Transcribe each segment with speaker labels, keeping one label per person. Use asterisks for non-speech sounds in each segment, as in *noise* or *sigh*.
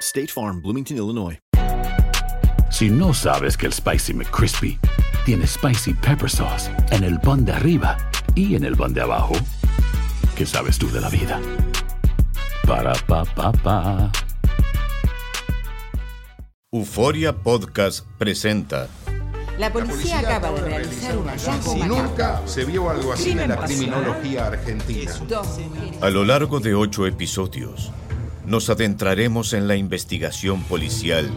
Speaker 1: State Farm, Bloomington, Illinois.
Speaker 2: Si no sabes que el Spicy McCrispy tiene Spicy Pepper Sauce en el pan de arriba y en el pan de abajo, ¿qué sabes tú de la vida? Para, pa, pa, pa.
Speaker 3: Euforia Podcast presenta
Speaker 4: La policía acaba de realizar un hallazgo macabro.
Speaker 5: nunca se vio algo así en la criminología argentina.
Speaker 3: A lo largo de ocho episodios, nos adentraremos en la investigación policial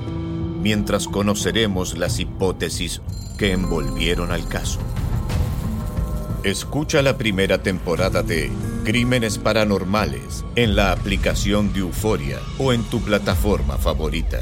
Speaker 3: mientras conoceremos las hipótesis que envolvieron al caso. Escucha la primera temporada de Crímenes Paranormales en la aplicación de Euforia o en tu plataforma favorita.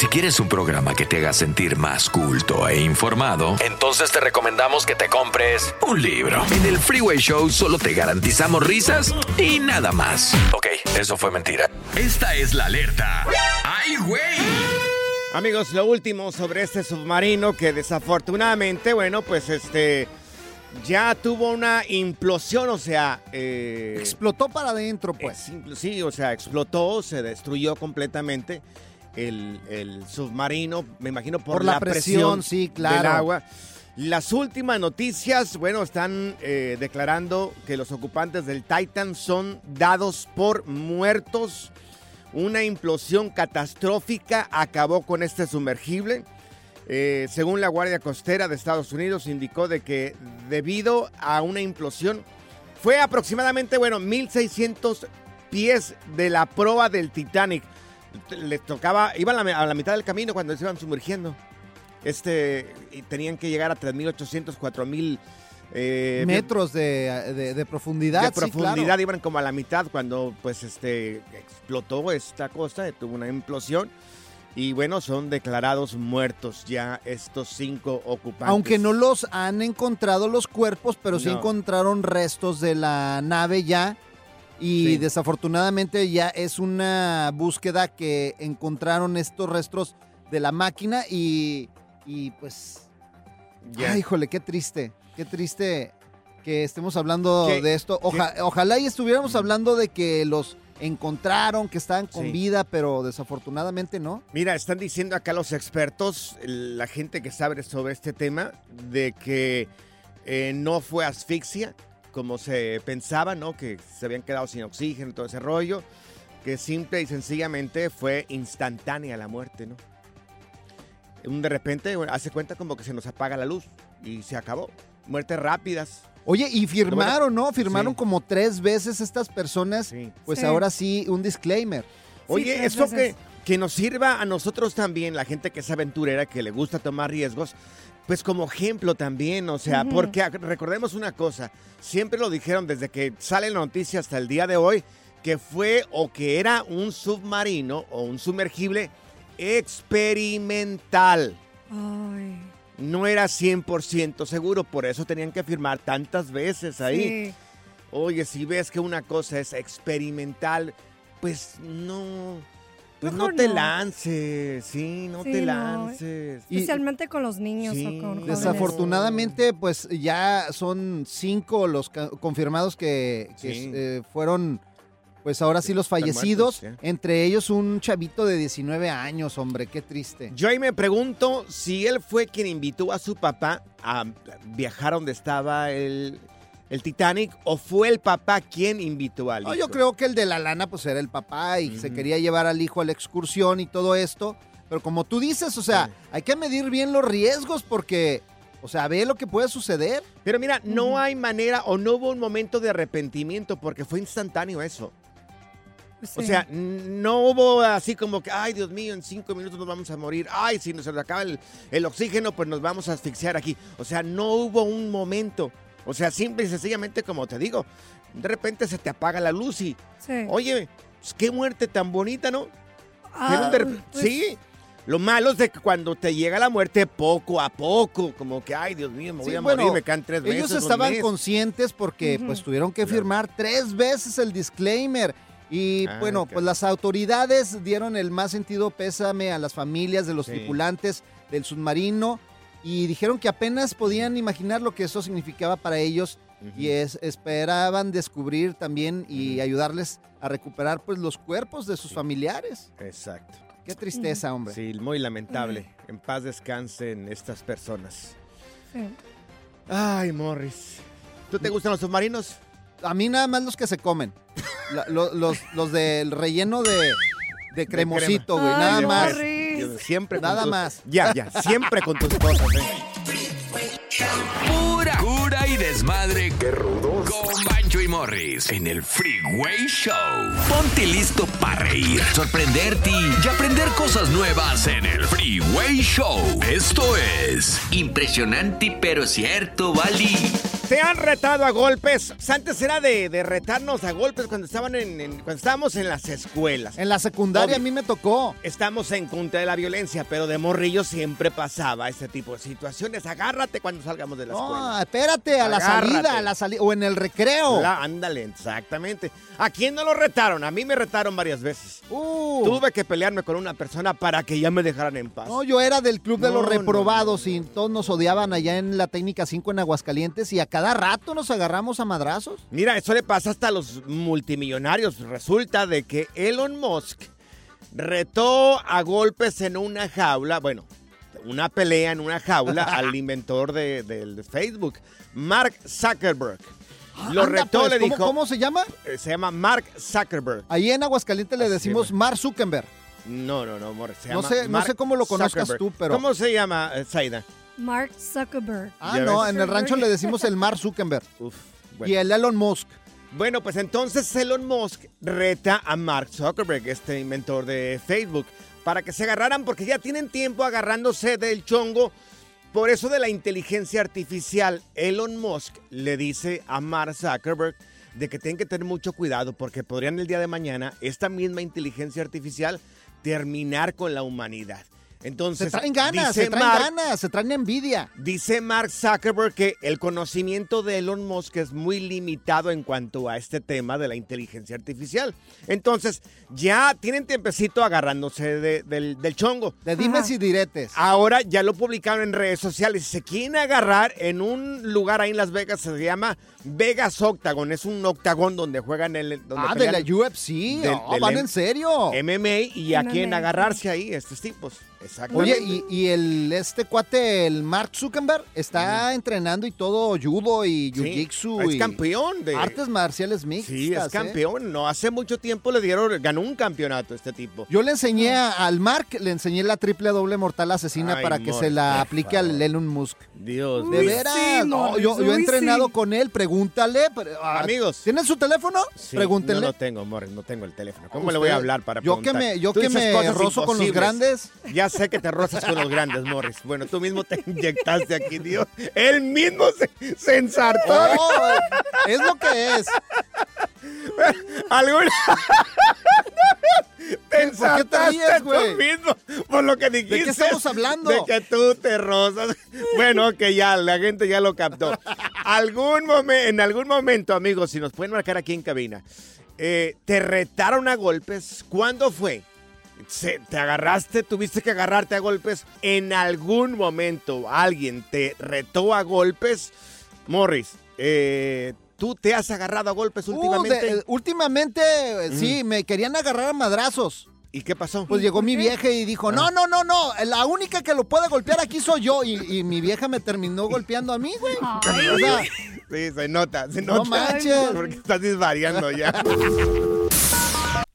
Speaker 6: Si quieres un programa que te haga sentir más culto e informado, entonces te recomendamos que te compres un libro. En el Freeway Show solo te garantizamos risas y nada más. Ok, eso fue mentira. Esta es la alerta. ¡Ay, güey!
Speaker 7: Amigos, lo último sobre este submarino que desafortunadamente, bueno, pues este ya tuvo una implosión, o sea, eh,
Speaker 8: Explotó para adentro, pues.
Speaker 7: sí, o sea, explotó, se destruyó completamente el, el submarino, me imagino por,
Speaker 8: Por la presión, sí, claro.
Speaker 7: del agua. Las últimas noticias, bueno, están eh, declarando que los ocupantes del Titan son dados por muertos. Una implosión catastrófica acabó con este sumergible. Eh, según la Guardia Costera de Estados Unidos, indicó de que debido a una implosión fue aproximadamente, bueno, 1.600 pies de la proa del Titanic. Le tocaba, iban a la, a la mitad del camino cuando se iban sumergiendo. Este, y tenían que llegar a 3.800, 4.000 eh,
Speaker 8: Metros de, de- de profundidad.
Speaker 7: de
Speaker 8: sí,
Speaker 7: profundidad
Speaker 8: claro.
Speaker 7: iban como a la mitad cuando pues este explotó esta cosa, tuvo una implosión y bueno, son declarados muertos ya estos cinco ocupantes.
Speaker 8: Aunque no los han encontrado los cuerpos, pero sí encontraron restos de la nave ya. Y
Speaker 7: Sí.
Speaker 8: desafortunadamente ya es una búsqueda que encontraron estos restos de la máquina y, y pues...
Speaker 7: Ya.
Speaker 8: Ay, híjole, qué triste, qué triste que estemos hablando
Speaker 7: ¿Qué-
Speaker 8: de esto. Oja- ojalá y estuviéramos hablando de que los encontraron, que estaban con
Speaker 7: Sí.
Speaker 8: vida, pero desafortunadamente no.
Speaker 7: Mira, están diciendo acá los expertos, la gente que sabe sobre este tema, de que eh, no fue asfixia, como se pensaba, ¿no? Que se habían quedado sin oxígeno, todo ese rollo, que simple y sencillamente fue instantánea la muerte, ¿no? Un de repente, bueno, hace cuenta como que se nos apaga la luz y se acabó. Muertes rápidas.
Speaker 8: Oye, y firmaron, ¿no? Firmaron
Speaker 7: Sí.
Speaker 8: como tres veces estas personas.
Speaker 7: Sí.
Speaker 8: Pues
Speaker 4: Sí.
Speaker 8: ahora sí, un disclaimer.
Speaker 7: Oye, esto que, que nos sirva a nosotros también, la gente que es aventurera, que le gusta tomar riesgos, pues como ejemplo también, o sea, porque recordemos una cosa, siempre lo dijeron desde que sale la noticia hasta el día de hoy, que fue o que era un submarino o un sumergible experimental.
Speaker 4: Ay,
Speaker 7: No era 100% seguro, por eso tenían que firmar tantas veces ahí.
Speaker 4: sí.
Speaker 7: Oye, si ves que una cosa es experimental, pues no, Pues no te
Speaker 9: no.
Speaker 7: lances, sí, no
Speaker 9: Sí,
Speaker 7: te
Speaker 9: no.
Speaker 7: lances.
Speaker 9: Especialmente con los niños
Speaker 7: Sí.
Speaker 9: o con jóvenes.
Speaker 8: Desafortunadamente, pues ya son cinco los confirmados que, que,
Speaker 7: Sí.
Speaker 8: eh, fueron, pues ahora sí los fallecidos.
Speaker 7: muertos,
Speaker 8: entre ellos un chavito de 19 años, hombre, qué triste.
Speaker 7: Yo ahí me pregunto si él fue quien invitó a su papá a viajar donde estaba el, el Titanic o fue el papá quien invitó al
Speaker 8: No,
Speaker 7: hijo.
Speaker 8: yo creo que el de la lana, pues era el papá y se quería llevar al hijo a la excursión y todo esto. Pero como tú dices, o sea, hay que medir bien los riesgos porque, o sea, ve lo que puede suceder.
Speaker 7: Pero mira, no hay manera o no hubo un momento de arrepentimiento porque fue instantáneo eso. O
Speaker 9: Sí.
Speaker 7: sea, no hubo así como que, ay, Dios mío, en cinco minutos nos vamos a morir. Ay, si nos acaba el, el oxígeno, pues nos vamos a asfixiar aquí. O sea, no hubo un momento. O sea, simple y sencillamente, como te digo, de repente se te apaga la luz y,
Speaker 9: Sí.
Speaker 7: oye, pues, qué muerte tan bonita, ¿no?
Speaker 9: Ah,
Speaker 7: Pero de rep-
Speaker 9: pues-
Speaker 7: sí. Lo malo es de que cuando te llega la muerte poco a poco, como que, ay, Dios mío, me voy
Speaker 8: Sí,
Speaker 7: a
Speaker 8: bueno,
Speaker 7: morir, me caen tres veces.
Speaker 8: Ellos estaban conscientes porque pues tuvieron que firmar tres veces el disclaimer. Y
Speaker 7: Ah,
Speaker 8: bueno, pues las autoridades dieron el más sentido pésame a las familias de los
Speaker 7: Sí.
Speaker 8: tripulantes del submarino y dijeron que apenas podían imaginar lo que eso significaba para ellos y es, esperaban descubrir también y ayudarles a recuperar pues los cuerpos de sus familiares.
Speaker 7: Exacto.
Speaker 8: Qué tristeza, hombre.
Speaker 7: Sí, muy lamentable. En paz descansen estas personas.
Speaker 9: Sí.
Speaker 7: Ay, Morris. ¿Tú te gustan los submarinos?
Speaker 8: A mí nada más los que se comen. La- lo- los, los del relleno de, de cremosito, güey.
Speaker 9: Ay,
Speaker 8: Nada más.
Speaker 9: Morris.
Speaker 7: Siempre
Speaker 8: Nada
Speaker 7: tus-
Speaker 8: más.
Speaker 7: Ya, ya, siempre con tus cosas, ¿eh?
Speaker 6: Pura cura y desmadre. Qué rudos. Con Bancho y Morris en el Freeway Show. Ponte listo para reír, sorprenderte y aprender cosas nuevas en el Freeway Show. Esto es impresionante pero cierto, Bali.
Speaker 7: ¿Te han retado a golpes? Antes era de, de retarnos a golpes cuando estaban en, en- cuando estábamos en las escuelas.
Speaker 8: En la secundaria
Speaker 7: Obvio.
Speaker 8: a mí me tocó.
Speaker 7: Estamos en contra de la violencia, pero de morrillo siempre pasaba este tipo de situaciones. Agárrate cuando salgamos de la escuela.
Speaker 8: No, espérate, a la
Speaker 7: Agárrate.
Speaker 8: salida, a la salida, o en el recreo.
Speaker 7: La- ándale, exactamente. ¿A quién no lo retaron? A mí me retaron varias veces.
Speaker 8: Uh.
Speaker 7: Tuve que pelearme con una persona para que ya me dejaran en paz.
Speaker 8: No, yo era del club de
Speaker 7: No,
Speaker 8: los
Speaker 7: no,
Speaker 8: reprobados y todos nos odiaban allá en la técnica 5 en Aguascalientes y a cada rato nos agarramos a madrazos.
Speaker 7: Mira, eso le pasa hasta a los multimillonarios. Resulta de que Elon Musk retó a golpes en una jaula, bueno, una pelea en una jaula *laughs* al inventor de, Facebook, Mark Zuckerberg. Lo
Speaker 8: Anda,
Speaker 7: retó,
Speaker 8: pues,
Speaker 7: le
Speaker 8: ¿cómo-
Speaker 7: dijo.
Speaker 8: ¿Cómo se llama?
Speaker 7: eh, Se llama Mark Zuckerberg.
Speaker 8: Ahí en Aguascalientes le decimos. Mark Zuckerberg.
Speaker 7: No, no, no, amor. Se
Speaker 8: No
Speaker 7: llama
Speaker 8: sé- no
Speaker 7: Mark
Speaker 8: sé cómo lo conozcas
Speaker 7: Zuckerberg.
Speaker 8: tú, pero-
Speaker 7: ¿Cómo se llama, eh, Zaida?
Speaker 9: Mark Zuckerberg.
Speaker 8: Ah,
Speaker 7: ¿Ya
Speaker 8: no, en el rancho le decimos el Mark Zuckerberg. *laughs*
Speaker 7: Uf,
Speaker 8: Y el Elon Musk.
Speaker 7: Bueno, pues entonces Elon Musk reta a Mark Zuckerberg, este inventor de Facebook, para que se agarraran porque ya tienen tiempo agarrándose del chongo. Por eso de la inteligencia artificial, Elon Musk le dice a Mark Zuckerberg de que tienen que tener mucho cuidado porque podrían el día de mañana esta misma inteligencia artificial terminar con la humanidad. Entonces,
Speaker 8: Se traen ganas, se traen
Speaker 7: Mark-
Speaker 8: ganas, se traen envidia.
Speaker 7: Dice Mark Zuckerberg que el conocimiento de Elon Musk es muy limitado en cuanto a este tema de la inteligencia artificial. Entonces, ya tienen tiempecito agarrándose de- del, del chongo.
Speaker 8: De dimes y diretes.
Speaker 7: Ahora ya lo publicaron en redes sociales. Se quieren agarrar en un lugar ahí en Las Vegas, se llama Vegas Octagon. Es un octagón donde juegan el. Donde
Speaker 8: Ah, de la UFC.
Speaker 7: del-
Speaker 8: No,
Speaker 7: del
Speaker 8: van
Speaker 7: M-
Speaker 8: en serio.
Speaker 7: MMA y a quién agarrarse ahí, estos tipos. Exactamente.
Speaker 8: Oye, y, y el este cuate, el Mark Zuckerberg, está entrenando y todo judo y
Speaker 7: Sí,
Speaker 8: jiu-jitsu
Speaker 7: es
Speaker 8: y
Speaker 7: campeón de
Speaker 8: artes marciales mixtas.
Speaker 7: Sí, es
Speaker 8: ¿eh?
Speaker 7: campeón. No hace mucho tiempo le dieron, ganó un campeonato este tipo.
Speaker 8: Yo le enseñé al Mark, le enseñé la triple doble mortal asesina
Speaker 7: Ay,
Speaker 8: para que se la aplique al. Elon Musk.
Speaker 7: Dios
Speaker 8: De veras,
Speaker 9: sí,
Speaker 8: no,
Speaker 9: Morris,
Speaker 8: yo, yo he entrenado
Speaker 9: sí.
Speaker 8: con él, pregúntale. pre- ah,
Speaker 7: Amigos.
Speaker 8: ¿Tienen su teléfono?
Speaker 7: Sí,
Speaker 8: Pregúntenle.
Speaker 7: No lo tengo, Morris, no tengo el teléfono. ¿Cómo le voy a hablar para
Speaker 8: yo que me- yo
Speaker 7: Tú
Speaker 8: que me rozo con los grandes.
Speaker 7: Ya sé que te rozas con los grandes, Morris. Bueno, tú mismo te *laughs* inyectaste aquí, Dios. Él mismo se, se ensartó.
Speaker 8: Oh, es lo que es. *laughs*
Speaker 7: ¿Alguna? *laughs* te
Speaker 8: ¿Por qué te
Speaker 7: ensartaste tú mismo por lo que dijiste.
Speaker 8: qué estamos hablando?
Speaker 7: De que tú te rozas. Bueno, que ya, la gente ya lo captó. Algún momen- en algún momento, amigos, si nos pueden marcar aquí en cabina, eh, ¿te retaron a golpes? ¿Cuándo fue? se- te agarraste, tuviste que agarrarte a golpes. ¿En algún momento alguien te retó a golpes? Morris, eh, ¿tú te has agarrado a golpes
Speaker 8: Uh,
Speaker 7: últimamente?
Speaker 8: de- últimamente, eh, sí, me querían agarrar a madrazos.
Speaker 7: ¿Y qué pasó?
Speaker 8: Pues llegó mi vieja y dijo,
Speaker 7: Ah.
Speaker 8: no, no, no, no, la única que lo puede golpear aquí soy yo. Y, y mi vieja me terminó golpeando a mí, güey. O sea,
Speaker 7: Sí, se nota, se
Speaker 8: No
Speaker 7: nota.
Speaker 8: manches.
Speaker 7: Porque estás disvariando ya. *laughs*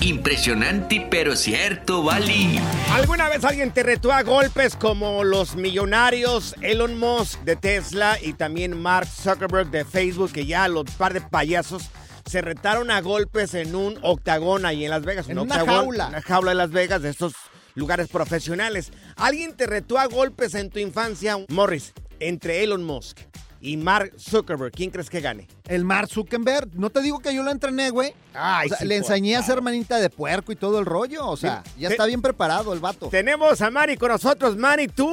Speaker 10: Impresionante, pero cierto, Bali.
Speaker 7: ¿Alguna vez alguien te retó a golpes como los millonarios Elon Musk de Tesla y también Mark Zuckerberg de Facebook, que ya los par de payasos se retaron a golpes en un octagón ahí en Las Vegas?
Speaker 8: En
Speaker 7: un
Speaker 8: una
Speaker 7: octagón,
Speaker 8: jaula.
Speaker 7: Una jaula de Las Vegas, de estos lugares profesionales. ¿Alguien te retó a golpes en tu infancia? Morris, entre Elon Musk y Mark Zuckerberg, ¿quién crees que gane?
Speaker 8: el Mark Zuckerberg, no te digo que yo lo entrené, güey.
Speaker 7: Ay,
Speaker 8: O sea,
Speaker 7: sí,
Speaker 8: le
Speaker 7: por
Speaker 8: enseñé a ser manita de puerco y todo el rollo. O sea,
Speaker 7: Sí.
Speaker 8: ya
Speaker 7: Te-
Speaker 8: está bien preparado el vato.
Speaker 7: Tenemos a Mari con nosotros. Mari, ¿tú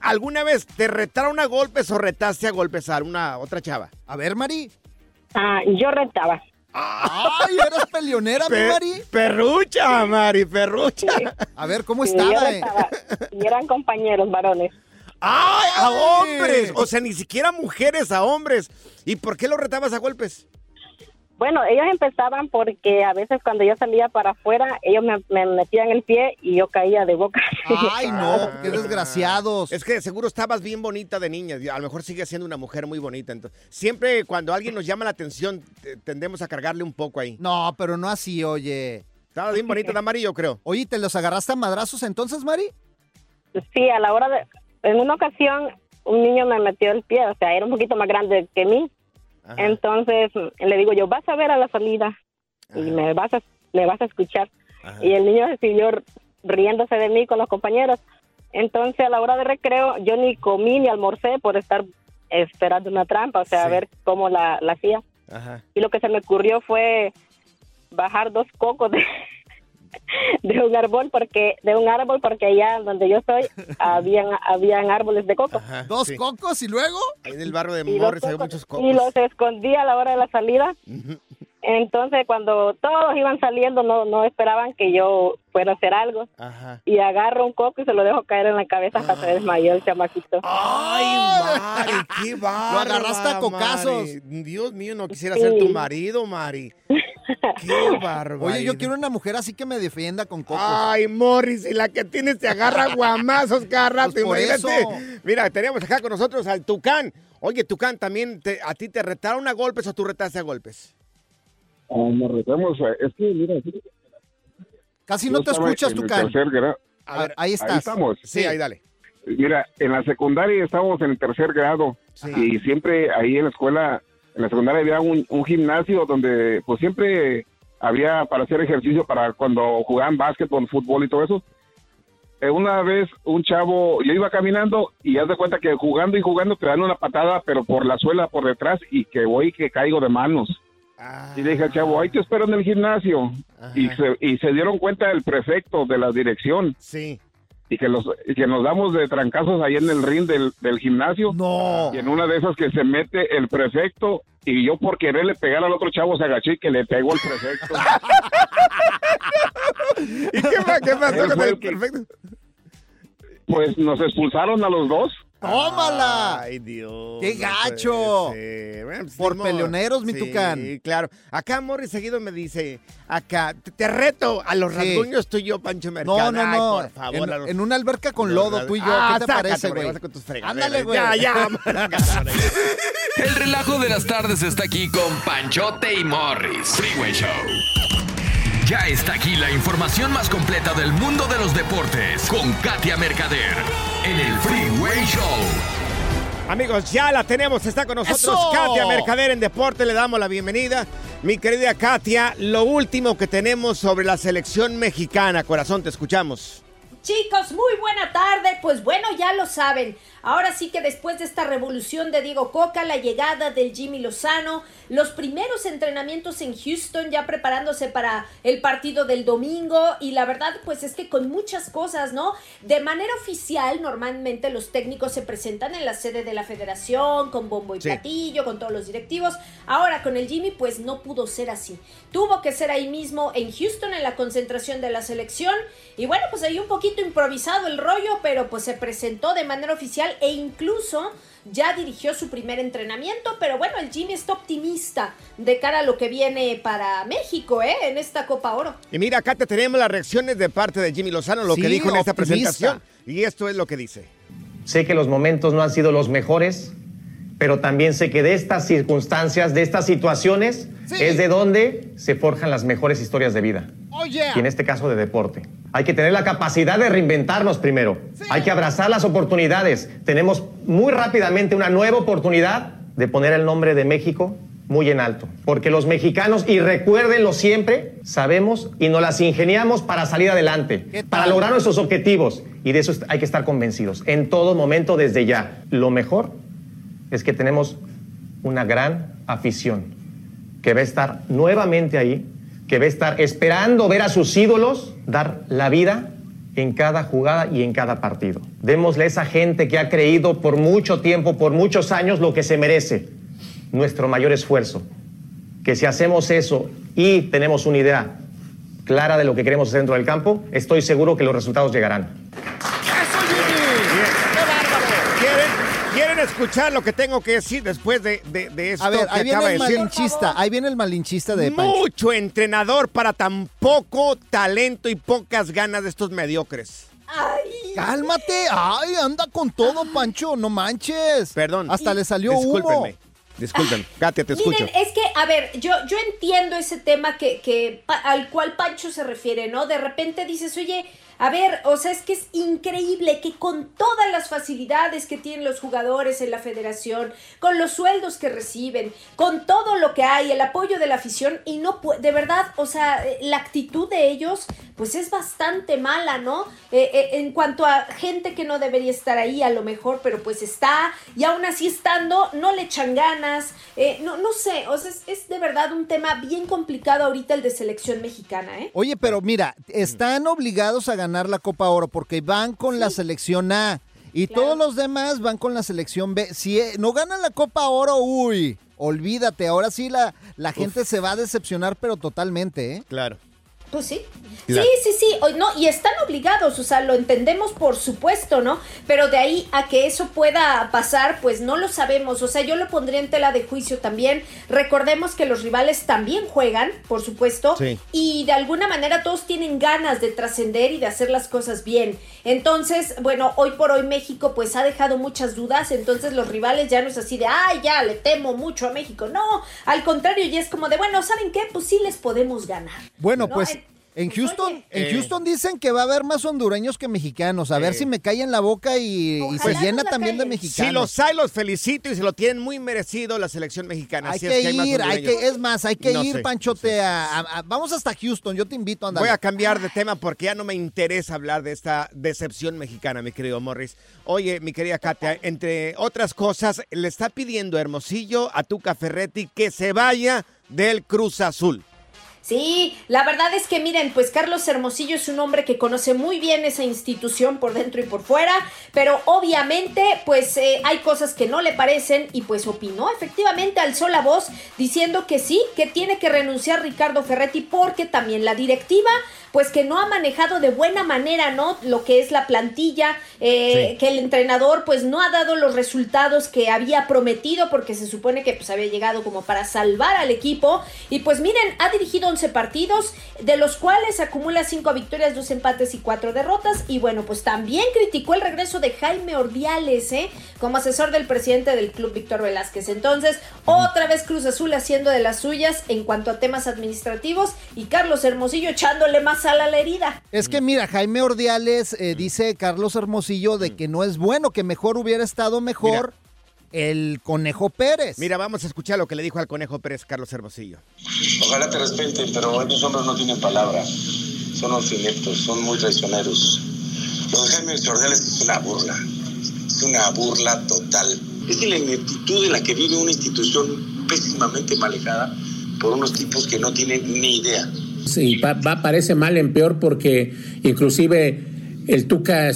Speaker 7: alguna vez te retaron a golpes o retaste a golpes a una otra chava?
Speaker 8: A ver, Mari.
Speaker 11: Ah, yo retaba.
Speaker 8: Ay, eras peleonera, mi Mari.
Speaker 7: Perrucha, Mari, perrucha.
Speaker 8: A ver, ¿cómo
Speaker 11: Sí, yo
Speaker 8: estaba? eh?
Speaker 11: Y eran compañeros varones.
Speaker 7: ¡Ay, a hombres! O sea, ni siquiera mujeres a hombres. ¿Y por qué lo retabas a golpes?
Speaker 11: Bueno, ellos empezaban porque a veces cuando yo salía para afuera, ellos me, me metían el pie y yo caía de boca.
Speaker 8: Ay, no, *laughs* qué desgraciados.
Speaker 7: Es que seguro estabas bien bonita de niña. A lo mejor sigue siendo una mujer muy bonita. Entonces, siempre cuando alguien nos llama la atención, te- tendemos a cargarle un poco ahí.
Speaker 8: No, pero no así, oye.
Speaker 7: Estaba bien bonita la Mari, yo creo.
Speaker 8: Oye, ¿te los agarraste a madrazos entonces, Mari?
Speaker 11: Sí, a la hora de... En una ocasión, un niño me metió el pie, o sea, era un poquito más grande que mí.
Speaker 7: Ajá.
Speaker 11: Entonces, le digo yo, vas a ver a la salida y me vas a, me vas a escuchar.
Speaker 7: Ajá.
Speaker 11: Y el niño siguió riéndose de mí con los compañeros. Entonces, a la hora de recreo, yo ni comí ni almorcé por estar esperando una trampa, o sea, a ver cómo la, la hacía. Y lo que se me ocurrió fue bajar dos cocos de, *laughs* de un árbol porque de un árbol porque allá donde yo estoy *laughs* habían habían árboles de coco
Speaker 7: Ajá,
Speaker 8: ¿Dos
Speaker 7: sí.
Speaker 8: cocos y luego?
Speaker 7: Ahí en el barrio de
Speaker 11: y, los
Speaker 7: Morris hay
Speaker 11: cocos-
Speaker 7: muchos
Speaker 11: y
Speaker 7: cocos.
Speaker 11: los escondí a la hora de la salida entonces cuando todos iban saliendo no no esperaban que yo fuera a hacer algo
Speaker 7: Ajá.
Speaker 11: y agarro un coco y se lo dejo caer en la cabeza hasta
Speaker 7: Ah.
Speaker 11: se desmayó el chamaquito
Speaker 7: ¡Ay, Mari! ¡Qué bárbara,
Speaker 8: agarraste a cocazos.
Speaker 7: Mari! Dios mío, no quisiera
Speaker 11: Sí.
Speaker 7: ser tu marido, Mari. *laughs* ¡Qué bárbaro!
Speaker 8: Oye, yo quiero una mujer así que me defienda con cocos.
Speaker 7: Ay, Morris, y la que tienes te agarra guamazos cada rato,
Speaker 8: Pues por
Speaker 7: imagínate.
Speaker 8: eso.
Speaker 7: Mira, tenemos acá con nosotros al Tucán. Oye, Tucán, ¿también te- a ti te retaron a golpes o tú retaste a golpes?
Speaker 12: Ah, nos retamos. eh, Es que, mira, sí,
Speaker 8: Casi no te escuchas, Tucán.
Speaker 7: A ver,
Speaker 8: Ahí estás.
Speaker 12: Ahí estamos.
Speaker 7: sí, ahí dale.
Speaker 12: Mira, en la secundaria estábamos en el tercer grado
Speaker 7: Sí.
Speaker 12: y siempre ahí en la escuela, en la secundaria había un, un gimnasio donde pues siempre había para hacer ejercicio para cuando jugaban básquetbol, fútbol y todo eso. Eh, una vez un chavo, yo iba caminando y haz de cuenta que jugando y jugando te dan una patada, pero por la suela por detrás y que voy que caigo de manos. Y le dije al chavo, ahí te espero en el gimnasio. Y se, y se dieron cuenta el prefecto de la dirección.
Speaker 7: Sí.
Speaker 12: Y que, los, y que nos damos de trancazos ahí en el ring del, del gimnasio.
Speaker 8: No.
Speaker 12: Y en una de esas que se mete el prefecto y yo por quererle pegar al otro chavo se agaché y que le pegó el prefecto. *laughs*
Speaker 7: ¿Y qué, qué pasó con el perfecto?
Speaker 12: Pues nos expulsaron a los dos.
Speaker 8: ¡Tómala!
Speaker 7: Ay, Dios.
Speaker 8: ¡Qué gacho!
Speaker 7: Bueno, pues,
Speaker 8: Por peleoneros, mi
Speaker 7: Sí,
Speaker 8: tucán.
Speaker 7: claro. Acá Morris seguido me dice, acá, te, te reto a los
Speaker 8: Sí.
Speaker 7: rasguños tú y yo, Pancho Mercado.
Speaker 8: No, no,
Speaker 7: Ay,
Speaker 8: no.
Speaker 7: por favor.
Speaker 8: en,
Speaker 7: a los-
Speaker 8: en una alberca con lodo, tú y yo.
Speaker 7: Ah,
Speaker 8: ¿Qué te
Speaker 7: sácate,
Speaker 8: parece,
Speaker 7: güey,
Speaker 8: güey?
Speaker 7: vas con tus fregaderas.
Speaker 8: Ándale, güey.
Speaker 7: Ya, ya. *laughs*
Speaker 6: El relajo de las tardes está aquí con Panchote y Morris. Freeway Show. Ya está aquí la información más completa del mundo de los deportes con Katia Mercader en el Freeway Show.
Speaker 7: Amigos, ya la tenemos. Está con nosotros
Speaker 6: ¡Eso!
Speaker 7: Katia Mercader en Deporte. Le damos la bienvenida. Mi querida Katia, lo último que tenemos sobre la selección mexicana. Corazón, te escuchamos.
Speaker 13: Chicos, muy buena tarde. Pues bueno, ya lo saben. Ahora sí que después de esta revolución de Diego Coca, la llegada del Jimmy Lozano, los primeros entrenamientos en Houston ya preparándose para el partido del domingo y la verdad pues es que con muchas cosas, ¿no? De manera oficial, normalmente los técnicos se presentan en la sede de la federación con bombo y
Speaker 14: Sí.
Speaker 13: platillo, con todos los directivos. Ahora con el Jimmy pues no pudo ser así. Tuvo que ser ahí mismo en Houston en la concentración de la selección y bueno pues ahí un poquito improvisado el rollo, pero pues se presentó de manera oficial e incluso ya dirigió su primer entrenamiento, pero bueno, el Jimmy está optimista de cara a lo que viene para México, ¿eh? En esta Copa Oro.
Speaker 7: Y mira, acá te tenemos las reacciones de parte de Jimmy Lozano, lo
Speaker 15: Sí,
Speaker 7: que dijo en esta presentación. Y esto es lo que dice.
Speaker 15: Sé que los momentos no han sido los mejores, pero también sé que de estas circunstancias, de estas situaciones, es de donde se forjan las mejores historias de vida.
Speaker 8: Oye.
Speaker 15: Y en este caso de deporte. Hay que tener la capacidad de reinventarnos primero. Hay que abrazar las oportunidades. Tenemos muy rápidamente una nueva oportunidad de poner el nombre de México muy en alto. Porque los mexicanos, y recuérdenlo siempre, sabemos y nos las ingeniamos para salir adelante, para lograr nuestros objetivos. Y de eso hay que estar convencidos en todo momento desde ya. Lo mejor es que tenemos una gran afición que va a estar nuevamente ahí, que va a estar esperando ver a sus ídolos dar la vida en cada jugada y en cada partido. Démosle a esa gente que ha creído por mucho tiempo, por muchos años, lo que se merece, nuestro mayor esfuerzo. Que si hacemos eso y tenemos una idea clara de lo que queremos hacer dentro del campo, estoy seguro que los resultados llegarán.
Speaker 7: ¿Quieren, quieren escuchar lo que tengo que decir después de, de, de esto
Speaker 8: A ver,
Speaker 7: que
Speaker 8: ahí viene
Speaker 7: acaba
Speaker 8: el
Speaker 7: de decir?
Speaker 8: malinchista. Ahí viene el malinchista de Pancho.
Speaker 7: Mucho entrenador para tan poco talento y pocas ganas de estos mediocres.
Speaker 8: Cálmate. Ay, anda con todo, Pancho. No manches.
Speaker 7: Perdón.
Speaker 8: Hasta le salió humo.
Speaker 7: Discúlpenme. Disculpen. Katia, te escucho.
Speaker 13: Miren, es que, a ver, yo, yo entiendo ese tema que, que al cual Pancho se refiere, ¿no? De repente dices, oye, a ver, o sea, es que es increíble que con todas las facilidades que tienen los jugadores en la federación, con los sueldos que reciben, con todo lo que hay, el apoyo de la afición, y no de verdad, o sea, eh, la actitud de ellos, pues es bastante mala, ¿no? Eh, eh, en cuanto a gente que no debería estar ahí, a lo mejor, pero pues está, y aún así estando, no le echan ganas, no, no sé, o sea, es de verdad un tema bien complicado ahorita el de selección mexicana, ¿eh?
Speaker 8: Oye, pero mira, están obligados a ganar la Copa Oro porque van con la selección A y todos los demás van con la selección B. Si eh, no ganan la Copa Oro, uy, olvídate, ahora sí la, la gente se va a decepcionar, pero totalmente, ¿eh?
Speaker 7: Claro.
Speaker 13: Pues sí.
Speaker 8: Claro.
Speaker 13: Sí, sí, sí. No, y están obligados, o sea, lo entendemos por supuesto, ¿no? Pero de ahí a que eso pueda pasar, pues no lo sabemos. O sea, yo lo pondría en tela de juicio también. Recordemos que los rivales también juegan, por supuesto.
Speaker 14: Sí.
Speaker 13: Y de alguna manera todos tienen ganas de trascender y de hacer las cosas bien. Entonces, bueno, hoy por hoy México pues ha dejado muchas dudas. Entonces los rivales ya no es así de, ay, ya le temo mucho a México. No, al contrario, ya es como de, bueno, ¿saben qué? Pues sí les podemos ganar.
Speaker 8: Bueno,
Speaker 13: ¿no?
Speaker 8: pues
Speaker 13: En-
Speaker 8: En Houston, en
Speaker 7: Eh.
Speaker 8: Houston dicen que va a haber más hondureños que mexicanos. A ver si me cae en la boca y, y se llena también de mexicanos.
Speaker 7: Si los hay, los felicito y se lo tienen muy merecido la selección mexicana.
Speaker 8: hay
Speaker 7: Así
Speaker 8: que,
Speaker 7: es que hay más
Speaker 8: ir, hay
Speaker 7: hondureños.
Speaker 8: que, es más, hay que
Speaker 7: No
Speaker 8: ir,
Speaker 7: sé,
Speaker 8: Panchote, a- a- a- vamos hasta Houston, yo te invito, anda.
Speaker 7: Voy a cambiar de tema porque ya no me interesa hablar de esta decepción mexicana, mi querido Morris. Oye, mi querida Katia, entre otras cosas, le está pidiendo Hermosillo a Tuca Ferretti que se vaya del Cruz Azul.
Speaker 13: Sí, la verdad es que miren, pues Carlos Hermosillo es un hombre que conoce muy bien esa institución por dentro y por fuera, pero obviamente pues eh, hay cosas que no le parecen y pues opinó, efectivamente alzó la voz diciendo que sí, que tiene que renunciar Ricardo Ferretti porque también la directiva pues que no ha manejado de buena manera, ¿no? Lo que es la plantilla, eh,
Speaker 14: Sí.
Speaker 13: que el entrenador pues no ha dado los resultados que había prometido porque se supone que pues había llegado como para salvar al equipo y pues miren, ha dirigido 11 partidos, de los cuales acumula 5 victorias, 2 empates y 4 derrotas y bueno, pues también criticó el regreso de Jaime Ordiales, ¿eh? Como asesor del presidente del club Víctor Velázquez. Entonces, otra vez Cruz Azul haciendo de las suyas en cuanto a temas administrativos y Carlos Hermosillo echándole más sal a la herida.
Speaker 8: Es que mira, Jaime Ordiales eh, dice Carlos Hermosillo de que no es bueno, que mejor hubiera estado mejor el Conejo Pérez.
Speaker 7: Mira, vamos a escuchar lo que le dijo al Conejo Pérez Carlos Hermosillo.
Speaker 14: Ojalá te respeten, pero estos hombres no tienen palabra. Son unos ineptos, son muy traicioneros. Lo de Jaime Ordiales es una burla. Es una burla total. Es la ineptitud en la que vive una institución pésimamente manejada por unos tipos que no tienen ni idea.
Speaker 16: Sí, va, va- parece mal en peor porque inclusive el Tuca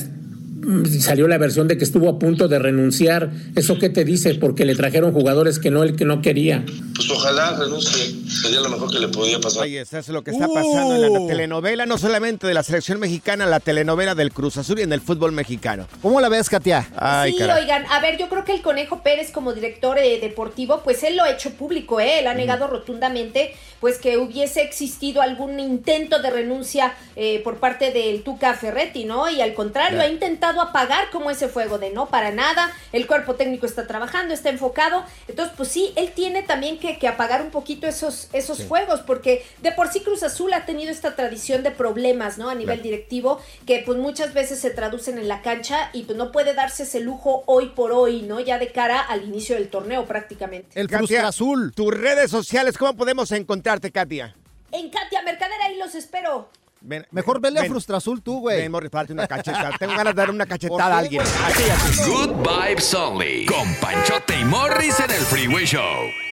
Speaker 16: salió la versión de que estuvo a punto de renunciar. ¿Eso qué te dice? Porque le trajeron jugadores que no él que no quería.
Speaker 14: Pues ojalá renuncie. Sería lo mejor que le podía pasar.
Speaker 7: Oye, eso es lo que está pasando en la telenovela, no solamente de la selección mexicana, la telenovela del Cruz Azul y en el fútbol mexicano.
Speaker 8: ¿Cómo la ves, Katia?
Speaker 7: Ay,
Speaker 13: sí,
Speaker 7: caray.
Speaker 13: oigan, a ver, yo creo que el Conejo Pérez como director eh, deportivo, pues él lo ha hecho público, ¿eh? Él ha negado rotundamente, pues que hubiese existido algún intento de renuncia eh, por parte del Tuca Ferretti, ¿no? Y al contrario, ha intentado apagar como ese fuego de no para nada, el cuerpo técnico está trabajando, está enfocado, entonces pues sí, él tiene también que, que apagar un poquito esos, esos
Speaker 17: Sí.
Speaker 13: fuegos, porque de por sí Cruz Azul ha tenido esta tradición de problemas, ¿no? A nivel
Speaker 17: Claro.
Speaker 13: directivo, que pues muchas veces se traducen en la cancha y pues no puede darse ese lujo hoy por hoy, ¿no? Ya de cara al inicio del torneo prácticamente.
Speaker 7: El Katia, Azul. Tus redes sociales, ¿cómo podemos encontrarte, Katia?
Speaker 13: En Katia Mercadera ahí los espero.
Speaker 7: Ven,
Speaker 8: Mejor vele a
Speaker 7: ven.
Speaker 8: Frustra Azul tú, güey.
Speaker 7: Ven, Morris, para darte una cachetada. Tengo ganas de dar una cachetada a alguien. Así, así.
Speaker 6: Good Vibes Only. Con Panchote y Morris en el Freeway Show.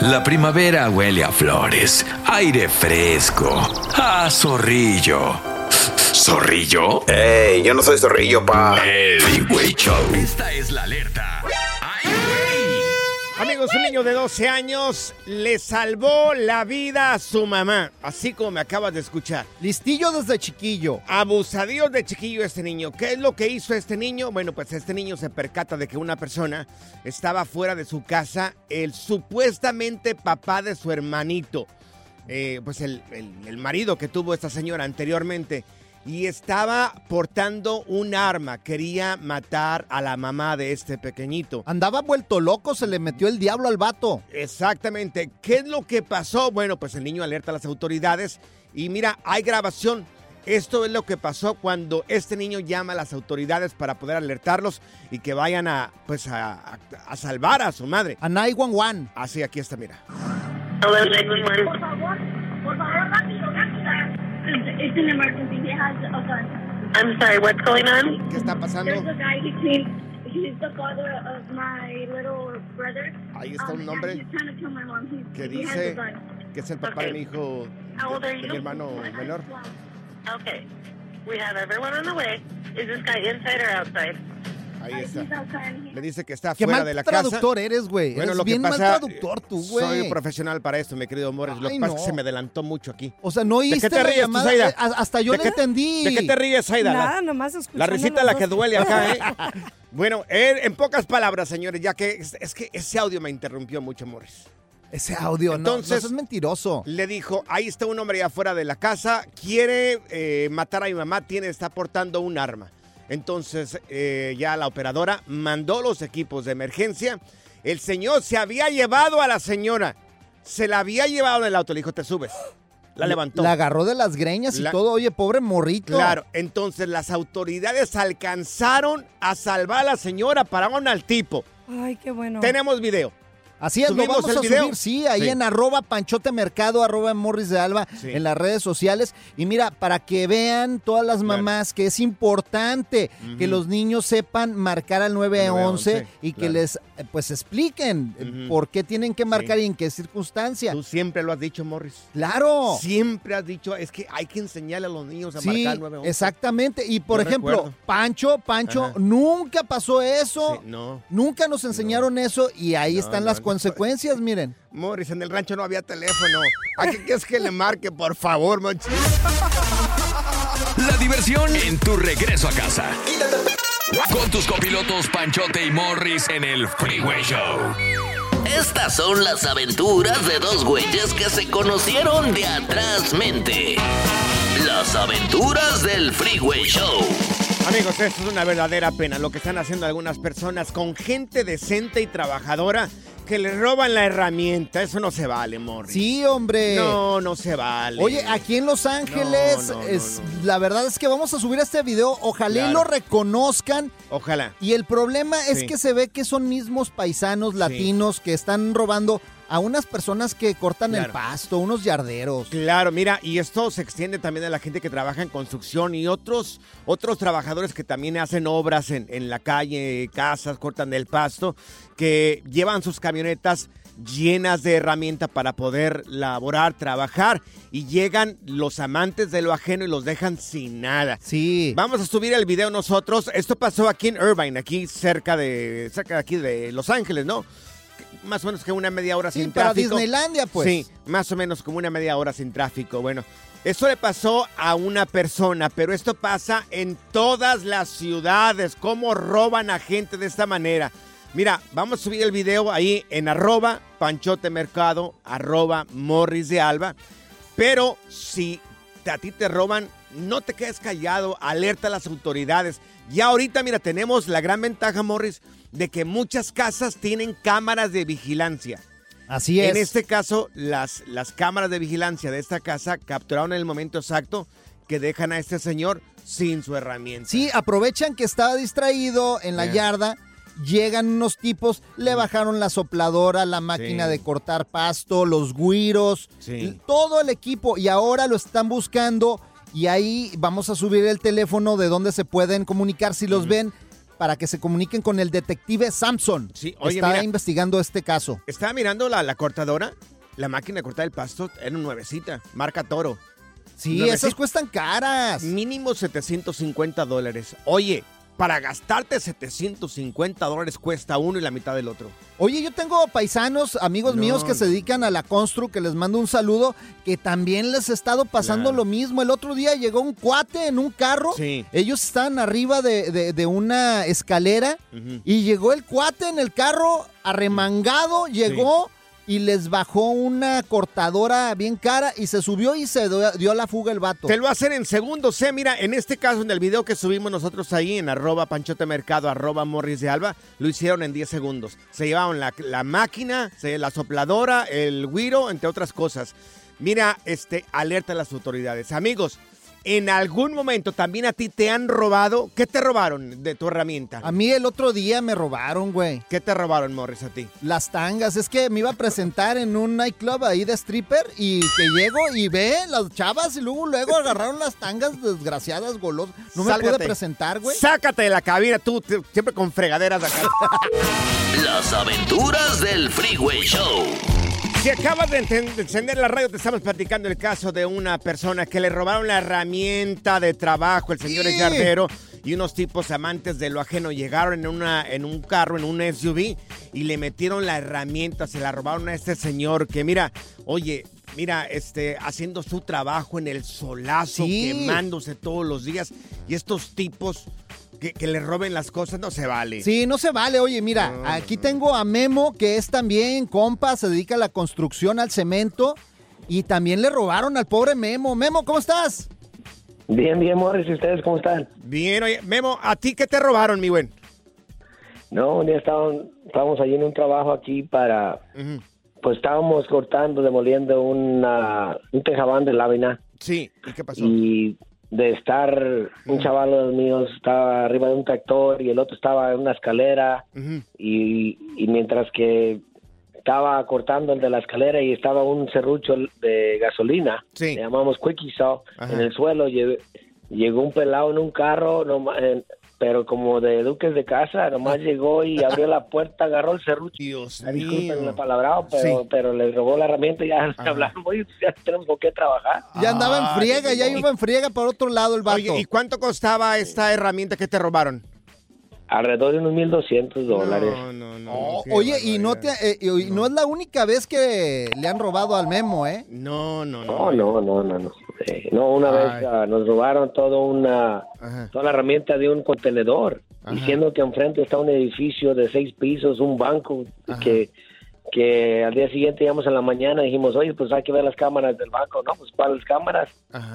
Speaker 6: La primavera huele a flores, aire fresco, a zorrillo. ¿Zorrillo?
Speaker 18: ¡Ey! Yo no soy zorrillo, pa.
Speaker 6: El Show. Esta es la alerta.
Speaker 7: Amigos, un niño de 12 años le salvó la vida a su mamá, así como me acabas de escuchar.
Speaker 8: Listillo desde chiquillo.
Speaker 7: Abusadillo de chiquillo este niño. ¿Qué es lo que hizo este niño? Bueno, pues este niño se percata de que una persona estaba fuera de su casa, el supuestamente papá de su hermanito, eh, pues el, el- el marido que tuvo esta señora anteriormente. Y estaba portando un arma, quería matar a la mamá de este pequeñito.
Speaker 8: Andaba vuelto loco, se le metió el diablo al vato.
Speaker 7: Exactamente. ¿Qué es lo que pasó? Bueno, pues el niño alerta a las autoridades y mira, hay grabación. Esto es lo que pasó cuando este niño llama a las autoridades para poder alertarlos y que vayan a, pues a, a- a salvar a su madre.
Speaker 8: A 911.
Speaker 7: Así, aquí está, mira.
Speaker 17: Por favor, por.
Speaker 19: It's an emergency. He has a gun.
Speaker 17: I'm sorry, what's going on?
Speaker 7: ¿Qué está pasando?
Speaker 19: There's a guy. He came. He's the father of my little brother.
Speaker 7: Ahí está un
Speaker 19: Um,
Speaker 7: nombre
Speaker 19: and He's trying to kill my mom. He's,
Speaker 7: que
Speaker 19: he has a
Speaker 7: dice
Speaker 19: gun.
Speaker 7: que es el papá de mi hijo,
Speaker 17: How old are
Speaker 7: de
Speaker 17: you?
Speaker 7: mi hermano menor.
Speaker 17: Okay. We have everyone on the way. Is this guy inside or outside?
Speaker 7: Ahí está. Le dice que está
Speaker 8: Qué
Speaker 7: fuera
Speaker 8: mal
Speaker 7: de la casa.
Speaker 8: traductor eres, güey.
Speaker 7: Bueno,
Speaker 8: Eres
Speaker 7: lo que
Speaker 8: bien mal
Speaker 7: pasa,
Speaker 8: traductor tú, güey.
Speaker 7: Soy profesional para esto, mi querido Morris. Lo que
Speaker 8: Ay,
Speaker 7: pasa es que
Speaker 8: no.
Speaker 7: se me adelantó mucho aquí.
Speaker 8: O sea, no
Speaker 7: ¿De
Speaker 8: oíste
Speaker 7: qué te
Speaker 8: la
Speaker 7: ríes tú,
Speaker 8: llamada?
Speaker 7: Zaida?
Speaker 8: Eh, a- hasta yo
Speaker 7: ¿De
Speaker 8: le
Speaker 7: qué-
Speaker 8: entendí.
Speaker 7: ¿De qué te ríes, Zaida? La-
Speaker 9: Nada, nomás
Speaker 7: La
Speaker 9: escuchando
Speaker 7: risita
Speaker 9: los
Speaker 7: la que duele acá, ¿eh? *laughs* bueno, él, en pocas palabras, señores, ya que es, es que ese audio me interrumpió mucho, Morris.
Speaker 8: Ese audio, no,
Speaker 7: Entonces,
Speaker 8: no seas mentiroso.
Speaker 7: Le dijo, ahí está un hombre allá afuera de la casa, quiere eh, matar a mi mamá, tiene, está portando un arma. Entonces, eh, ya la operadora mandó los equipos de emergencia. El señor se había llevado a la señora. Se la había llevado en el auto. Le dijo, te subes. La levantó.
Speaker 8: La agarró de las greñas y
Speaker 7: La-
Speaker 8: todo. Oye, pobre morrito.
Speaker 7: Claro, entonces las autoridades alcanzaron a salvar a la señora, pararon al tipo.
Speaker 9: Ay, qué bueno.
Speaker 7: Tenemos video.
Speaker 8: Así es, lo
Speaker 7: ¿Subimos
Speaker 8: vamos a
Speaker 7: video?
Speaker 8: subir, sí, ahí
Speaker 7: Sí.
Speaker 8: en arroba panchote mercado, arroba morris de alba,
Speaker 7: Sí.
Speaker 8: en las redes sociales. Y mira, para que vean todas las mamás que es importante que los niños sepan marcar al 911
Speaker 7: 911,
Speaker 8: y que les eh, pues expliquen por qué tienen que marcar y en qué circunstancia.
Speaker 7: Tú siempre lo has dicho, Morris.
Speaker 8: Claro.
Speaker 7: Siempre has dicho, es que hay que enseñarle a los niños a
Speaker 8: Sí,
Speaker 7: marcar el 911.
Speaker 8: exactamente. Y por
Speaker 7: Yo
Speaker 8: ejemplo,
Speaker 7: recuerdo.
Speaker 8: Pancho, Pancho,
Speaker 7: Ajá.
Speaker 8: nunca pasó eso.
Speaker 7: No.
Speaker 8: Nunca nos enseñaron eso y ahí
Speaker 7: No,
Speaker 8: están
Speaker 7: no,
Speaker 8: las. Consecuencias, *laughs* miren.
Speaker 7: Morris, en el rancho no había teléfono. ¿A qué quieres que le marque, por favor, manchi?
Speaker 6: La diversión en tu regreso a casa. Con tus copilotos Panchote y Morris en el Freeway Show.
Speaker 10: Estas son las aventuras de dos güeyes que se conocieron de atrás mente. Las aventuras del Freeway Show.
Speaker 7: Amigos, esto es una verdadera pena lo que están haciendo algunas personas con gente decente y trabajadora que les roban la herramienta. Eso no se vale, Morris.
Speaker 8: Sí, hombre.
Speaker 7: No, no se vale.
Speaker 8: Oye, aquí en Los Ángeles,
Speaker 7: No, no, no,
Speaker 8: es, la verdad es que vamos a subir este video. Ojalá y lo reconozcan.
Speaker 7: Ojalá.
Speaker 8: Y el problema es
Speaker 7: Sí.
Speaker 8: que se ve que son mismos paisanos latinos que están robando a unas personas que cortan el pasto, unos yarderos.
Speaker 7: Claro, mira, y esto se extiende también a la gente que trabaja en construcción y otros, otros trabajadores que también hacen obras en, en la calle, casas, cortan el pasto, que llevan sus camionetas llenas de herramienta para poder laborar, trabajar y llegan los amantes de lo ajeno y los dejan sin nada.
Speaker 8: Sí.
Speaker 7: Vamos a subir el video nosotros. Esto pasó aquí en Irvine, aquí cerca de cerca de aquí de Los Ángeles, ¿no? Más o menos que una media hora
Speaker 8: Sí,
Speaker 7: sin
Speaker 8: para
Speaker 7: tráfico.
Speaker 8: Disneylandia, pues.
Speaker 7: Sí, más o menos como una media hora sin tráfico. Bueno, eso le pasó a una persona, pero esto pasa en todas las ciudades. ¿Cómo roban a gente de esta manera? Mira, vamos a subir el video ahí en arroba panchote mercado, arroba morris de alba. Pero si a ti te roban, no te quedes callado, alerta a las autoridades. Ya ahorita, mira, tenemos la gran ventaja, Morris, de que muchas casas tienen cámaras de vigilancia.
Speaker 8: Así es.
Speaker 7: En este caso, las, las cámaras de vigilancia de esta casa capturaron en el momento exacto que dejan a este señor sin su herramienta.
Speaker 8: Sí, aprovechan que estaba distraído en la yarda. Llegan unos tipos, le bajaron la sopladora, la máquina
Speaker 7: Sí.
Speaker 8: de cortar pasto, los guiros,
Speaker 7: Sí.
Speaker 8: todo el equipo. Y ahora lo están buscando. Y ahí vamos a subir el teléfono de donde se pueden comunicar si los ven para que se comuniquen con el detective Samson.
Speaker 7: Sí, oye,
Speaker 8: Está
Speaker 7: mira.
Speaker 8: investigando este caso.
Speaker 7: Estaba mirando la, la cortadora, la máquina de cortar el pasto era una nuevecita, marca Toro.
Speaker 8: Sí,
Speaker 7: Nuevecita.
Speaker 8: esas cuestan caras.
Speaker 7: Mínimo 750 dólares. Oye, para gastarte 750 dólares cuesta uno y la mitad del otro.
Speaker 8: Oye, yo tengo paisanos, amigos
Speaker 7: No,
Speaker 8: míos que se dedican a la constru, que les mando un saludo, que también les ha estado pasando
Speaker 7: Claro.
Speaker 8: lo mismo. El otro día llegó un cuate en un carro,
Speaker 7: Sí.
Speaker 8: ellos estaban arriba de, de- de una escalera y llegó el cuate en el carro arremangado, llegó y les bajó una cortadora bien cara y se subió y se dio, la fuga el vato.
Speaker 7: Te lo hacen en segundos, ¿eh? Mira, en este caso, en el video que subimos nosotros ahí en arroba panchote mercado, arroba morris de alba, lo hicieron en 10 segundos. Se llevaron la, la máquina, se- la sopladora, el guiro, entre otras cosas. Mira, este, alerta a las autoridades. Amigos, ¿En algún momento también a ti te han robado? ¿Qué te robaron de tu herramienta?
Speaker 8: A mí el otro día me robaron, güey.
Speaker 7: ¿Qué te robaron, Morris, a ti?
Speaker 8: Las tangas. Es que me iba a presentar en un nightclub ahí de stripper y que llego y ve las chavas y luego, luego agarraron las tangas desgraciadas, golosas. No me
Speaker 7: Sálgate.
Speaker 8: pude presentar, güey.
Speaker 7: Sácate de la cabina, tú te- siempre con fregaderas acá.
Speaker 10: Las aventuras del Freeway Show.
Speaker 7: Si acabas de encender la radio, te estamos platicando el caso de una persona que le robaron la herramienta de trabajo, el señor. Yardero, y unos tipos amantes de lo ajeno llegaron en, una, en un carro, en un SUV, y le metieron la herramienta, se la robaron a este señor que, mira, oye, mira, este, haciendo su trabajo en el solazo,
Speaker 8: Sí.
Speaker 7: quemándose todos los días, y estos tipos que, que le roben las cosas, no se vale.
Speaker 8: Sí, no se vale. Oye, mira, aquí tengo a Memo, que es también compa, se dedica a la construcción, al cemento. Y también le robaron al pobre Memo. Memo, ¿cómo estás?
Speaker 20: Bien, bien, Morris, ¿y ustedes cómo están?
Speaker 7: Bien, oye, Memo, ¿a ti qué te robaron, mi buen?
Speaker 20: No, un día estaban, estábamos allí en un trabajo aquí para, pues estábamos cortando, demoliendo una, un tejabán de lámina
Speaker 7: Sí, ¿y qué pasó?
Speaker 20: y de estar, un chaval de los míos estaba arriba de un tractor y el otro estaba en una escalera y, y mientras que estaba cortando el de la escalera y estaba un serrucho de gasolina, le llamamos quickie saw, en el suelo, lle- llegó un pelado en un carro, noma- en- pero como de duques de casa, nomás llegó y abrió la puerta, agarró el serrucho.
Speaker 7: Dios
Speaker 20: Ah, Disculpen
Speaker 7: mío.
Speaker 20: la palabrado, pero,
Speaker 7: Sí.
Speaker 20: pero le robó la herramienta y ya le hablamos, "Oye, ya tenemos con qué trabajar.
Speaker 8: Ya andaba en
Speaker 7: Ah,
Speaker 8: friega, ya iba en friega por otro lado el vato.
Speaker 7: Oye, ¿y cuánto costaba esta herramienta que te robaron?
Speaker 20: Alrededor de unos 1.200 dólares.
Speaker 7: No, no, no.
Speaker 8: Oh, oye, y no, te, eh, y no es la única vez que le han robado al Memo, ¿eh?
Speaker 7: No, no,
Speaker 20: No, no, no, no, no. Eh, no, una vez ah, nos robaron toda una, toda la herramienta de un contenedor, diciendo que enfrente está un edificio de seis pisos, un banco, que, que al día siguiente íbamos en la mañana y dijimos, oye, pues hay que ver las cámaras del banco. No, pues para las cámaras.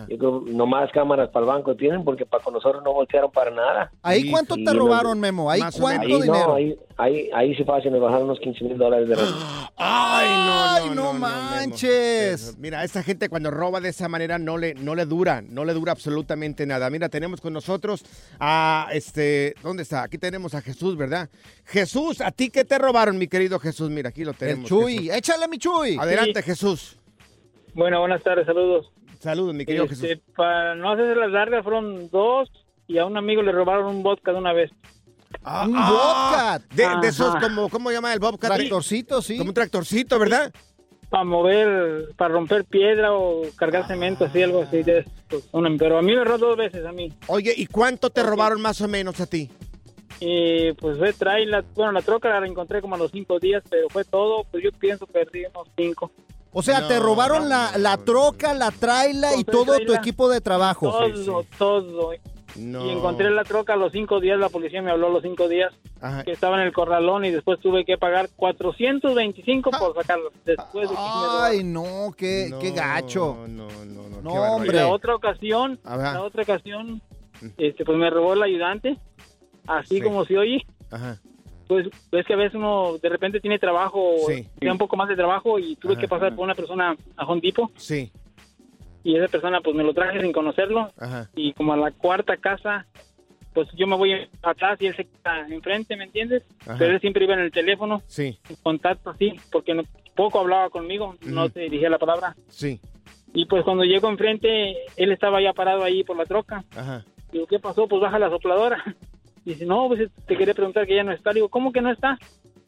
Speaker 20: Yo creo, nomás cámaras para el banco tienen, porque para con nosotros no voltearon para nada.
Speaker 8: ¿Ahí cuánto
Speaker 20: Y
Speaker 8: te robaron, Memo? ¿Ahí cuánto.
Speaker 20: Ahí
Speaker 8: dinero?
Speaker 20: No, ahí, ahí, ahí sí fácil, nos bajaron unos 15 mil dólares de renta.
Speaker 7: Ay, no,
Speaker 8: Ay, no manches.
Speaker 7: Mira, esta gente cuando roba de esa manera no le, no le dura, no le dura absolutamente nada. Mira, tenemos con nosotros a este, ¿dónde está? Aquí tenemos a Jesús, ¿verdad? Jesús, ¿a ti qué te robaron, mi querido Jesús? Mira, aquí lo tenemos.
Speaker 8: Chuy,
Speaker 7: Jesús.
Speaker 8: échale mi Chuy.
Speaker 7: Adelante, Jesús.
Speaker 21: Bueno, buenas tardes, saludos.
Speaker 7: Saludos, mi querido
Speaker 21: Este,
Speaker 7: Jesús.
Speaker 21: Para no hacerse las largas, fueron dos y a un amigo le robaron un vodka de una vez.
Speaker 7: Ah,
Speaker 8: un
Speaker 7: ah,
Speaker 8: Bobcat.
Speaker 7: De, de esos, como, ¿cómo llama el Bobcat?
Speaker 8: Tractorcito, sí.
Speaker 7: Como un tractorcito, ¿verdad?
Speaker 21: Para mover, para romper piedra o cargar cemento, así, algo así. De. Una- pero a mí me robó dos veces, a mí.
Speaker 7: Oye, ¿y cuánto te robaron más o menos a ti?
Speaker 21: Y pues fue traer la, bueno, la troca la encontré como a los cinco días, pero fue todo, pues yo pienso que perdí unos cinco.
Speaker 8: O sea, te robaron la, la troca, la traila y
Speaker 21: Todo
Speaker 8: tu equipo de trabajo.
Speaker 21: Todo, todo. Y encontré la troca a los cinco días, la policía me habló a los cinco días que estaba en el corralón y después tuve que pagar 425 por sacarlo. Después de que me robaron.
Speaker 8: Ay, no, qué, qué gacho.
Speaker 7: No, no, no.
Speaker 8: No,
Speaker 21: Y
Speaker 8: hombre.
Speaker 21: la otra ocasión,
Speaker 7: Ajá.
Speaker 21: la otra ocasión, este, pues me robó el ayudante, así como se oye.
Speaker 7: Ajá.
Speaker 21: Pues ves que a veces uno de repente tiene trabajo,
Speaker 7: Sí.
Speaker 21: tiene un poco más de trabajo y tuve
Speaker 7: Ajá,
Speaker 21: que pasar
Speaker 7: ajá.
Speaker 21: por una persona a Home Depot
Speaker 7: Sí.
Speaker 21: y esa persona pues me lo traje sin conocerlo
Speaker 7: Ajá.
Speaker 21: y como a la cuarta casa pues yo me voy atrás y él se queda enfrente, ¿me entiendes?
Speaker 7: Ajá.
Speaker 21: Pero él siempre iba en el teléfono,
Speaker 7: Sí.
Speaker 21: en contacto así, porque no- poco hablaba conmigo, no te dirigía la palabra.
Speaker 7: Sí.
Speaker 21: Y pues cuando llego enfrente, él estaba ya parado ahí por la troca.
Speaker 7: Ajá.
Speaker 21: Digo, ¿qué pasó? Pues baja la sopladora. Dice, no, pues te quería preguntar que ya no está. Digo, ¿cómo que no está?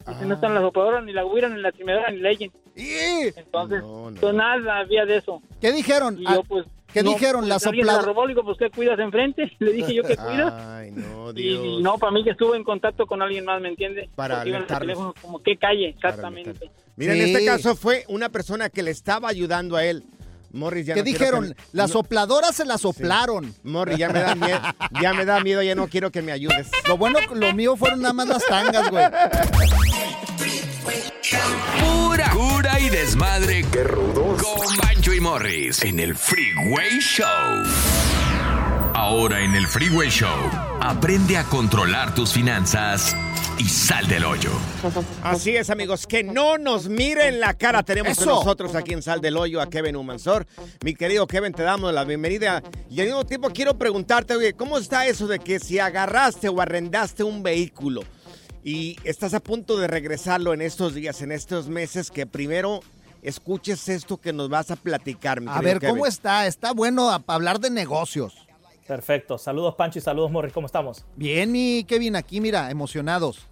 Speaker 21: Dice, no están la sopladora, ni la guira, ni la trimedora, ni Legend. Entonces, pues nada había de eso.
Speaker 8: ¿Qué dijeron?
Speaker 21: Y
Speaker 8: Ah,
Speaker 21: yo, pues,
Speaker 8: ¿Qué
Speaker 21: no,
Speaker 8: dijeron?
Speaker 21: pues,
Speaker 8: La
Speaker 21: alguien se la robó, le digo, pues, ¿qué cuidas enfrente? *laughs* Le dije yo, ¿qué cuidas?
Speaker 7: Ay, no,
Speaker 21: Y,
Speaker 7: Dios.
Speaker 21: y no, para mí que estuve en contacto con alguien más, ¿me entiende?
Speaker 7: Para
Speaker 21: en teléfono, como, ¿qué calle? Exactamente.
Speaker 7: Mira, en
Speaker 8: Sí.
Speaker 7: este caso fue una persona que le estaba ayudando a él. Morris ya
Speaker 8: ¿Qué
Speaker 7: no
Speaker 8: dijeron?
Speaker 7: que-
Speaker 8: La
Speaker 7: no-
Speaker 8: sopladora se la soplaron.
Speaker 7: Morris, ya me da miedo, ya me da miedo, ya no quiero que me ayudes.
Speaker 8: Lo bueno, lo mío fueron nada más las tangas, güey.
Speaker 6: Pura cura y desmadre. ¡Qué rudos! Con Bancho y Morris en el Freeway Show. Ahora en el Freeway Show, aprende a controlar tus finanzas y sal del hoyo.
Speaker 7: Así es, amigos, que no nos miren la cara. Tenemos con
Speaker 8: Eso.
Speaker 7: nosotros aquí en Sal del Hoyo a Kevin Humansor. Mi querido Kevin, te damos la bienvenida. Y al mismo tiempo quiero preguntarte, oye, ¿cómo está eso de que si agarraste o arrendaste un vehículo y estás a punto de regresarlo en estos días, en estos meses, que primero escuches esto que nos vas a platicar, mi
Speaker 8: A
Speaker 7: querido
Speaker 8: ver, ¿cómo está? Está bueno a- hablar de negocios.
Speaker 22: Perfecto. Saludos, Pancho, y saludos, Morris. ¿Cómo estamos?
Speaker 8: Bien, mi Kevin, aquí, mira, emocionados.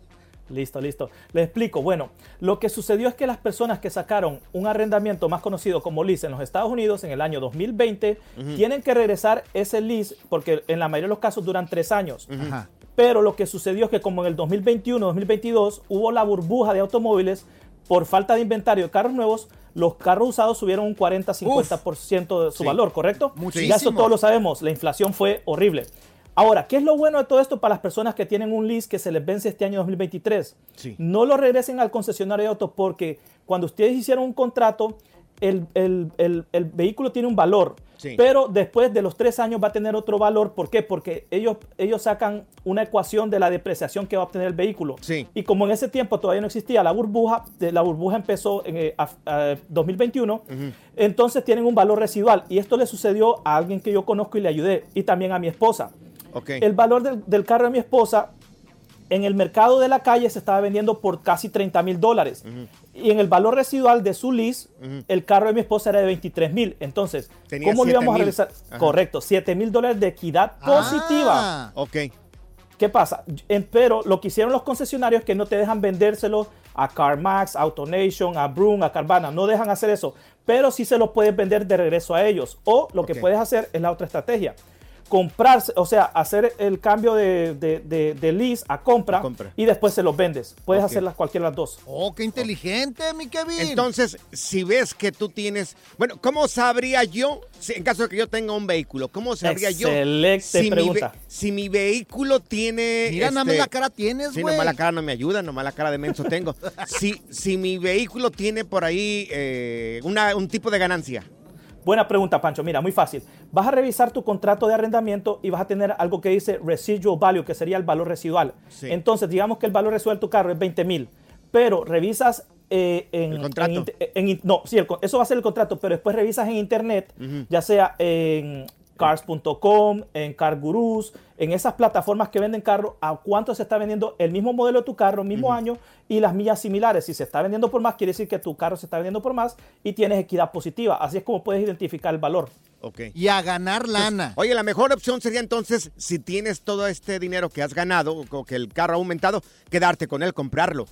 Speaker 22: Listo, listo. Les explico. Bueno, lo que sucedió es que las personas que sacaron un arrendamiento más conocido como lease en los Estados Unidos en el año 2020
Speaker 8: Ujú.
Speaker 22: tienen que regresar ese lease porque en la mayoría de los casos duran tres años.
Speaker 8: Ajá.
Speaker 22: Pero lo que sucedió es que como en el 2021, 2022 hubo la burbuja de automóviles por falta de inventario de carros nuevos, los carros usados subieron un 40-50% de su
Speaker 8: Sí.
Speaker 22: valor, ¿correcto?
Speaker 8: Muchísimo.
Speaker 22: Ya eso todos lo sabemos, la inflación fue horrible. Ahora, ¿qué es lo bueno de todo esto para las personas que tienen un lease que se les vence este año 2023?
Speaker 7: Sí.
Speaker 22: No lo regresen al concesionario de autos porque cuando ustedes hicieron un contrato, el, el- el- el vehículo tiene un valor.
Speaker 7: Sí.
Speaker 22: Pero después de los tres años va a tener otro valor. ¿Por qué? Porque ellos, ellos sacan una ecuación de la depreciación que va a obtener el vehículo.
Speaker 7: Sí.
Speaker 22: Y como en ese tiempo todavía no existía la burbuja, la burbuja empezó en eh, a- a 2021, entonces tienen un valor residual. Y esto le sucedió a alguien que yo conozco y le ayudé, y también a mi esposa.
Speaker 7: Ok.
Speaker 22: El valor del, del carro de mi esposa en el mercado de la calle se estaba vendiendo por casi 30 mil dólares. Y en el valor residual de su lease, el carro de mi esposa era de 23 mil. Entonces,
Speaker 7: Tenía
Speaker 22: ¿cómo le íbamos a
Speaker 7: 7,000.
Speaker 22: realizar?
Speaker 7: Ajá.
Speaker 22: Correcto, 7 mil dólares de equidad positiva.
Speaker 8: Ah,
Speaker 7: Ok.
Speaker 22: ¿Qué pasa? Pero lo que hicieron los concesionarios es que no te dejan vendérselo a CarMax, a AutoNation, a Broom, a Carvana. No dejan hacer eso. Pero sí se los puedes vender de regreso a ellos. O lo que puedes hacer es la otra estrategia. Comprarse, o sea, hacer el cambio de, de- de- de lease a compra,
Speaker 7: A compra.
Speaker 22: y después se los vendes. Puedes
Speaker 7: Ok.
Speaker 22: hacerlas cualquiera de las dos.
Speaker 8: Oh, qué inteligente, mi Kevin.
Speaker 7: Entonces, si ves que tú tienes, bueno, ¿cómo sabría yo, si- en caso de que yo tenga un vehículo, cómo sabría yo si mi,
Speaker 22: pregunta.
Speaker 7: ve- si mi vehículo tiene,
Speaker 8: Mira, nada más
Speaker 7: este,
Speaker 8: la cara tienes,
Speaker 7: Sí,
Speaker 8: güey.
Speaker 7: nomás la cara no me ayuda, nomás la cara de menso tengo. *laughs* si, si mi vehículo tiene por ahí eh, una- un tipo de ganancia.
Speaker 22: Buena pregunta, Pancho. Mira, muy fácil. Vas a revisar tu contrato de arrendamiento y vas a tener algo que dice residual value, que sería el valor residual.
Speaker 7: Sí.
Speaker 22: Entonces, digamos que el valor residual de tu carro es 20 mil, pero revisas eh, en...
Speaker 7: El contrato.
Speaker 22: en en- no, sí, el eso va a ser el contrato, pero después revisas en internet, ya sea en cars.com, en CarGurus, en esas plataformas que venden carros, a cuánto se está vendiendo el mismo modelo de tu carro, mismo año y las millas similares. Si se está vendiendo por más, quiere decir que tu carro se está vendiendo por más y tienes equidad positiva. Así es como puedes identificar el valor.
Speaker 7: Ok.
Speaker 8: Y a ganar lana.
Speaker 7: Oye, la mejor opción sería entonces, si tienes todo este dinero que has ganado, o que el carro ha aumentado, quedarte con él, comprarlo.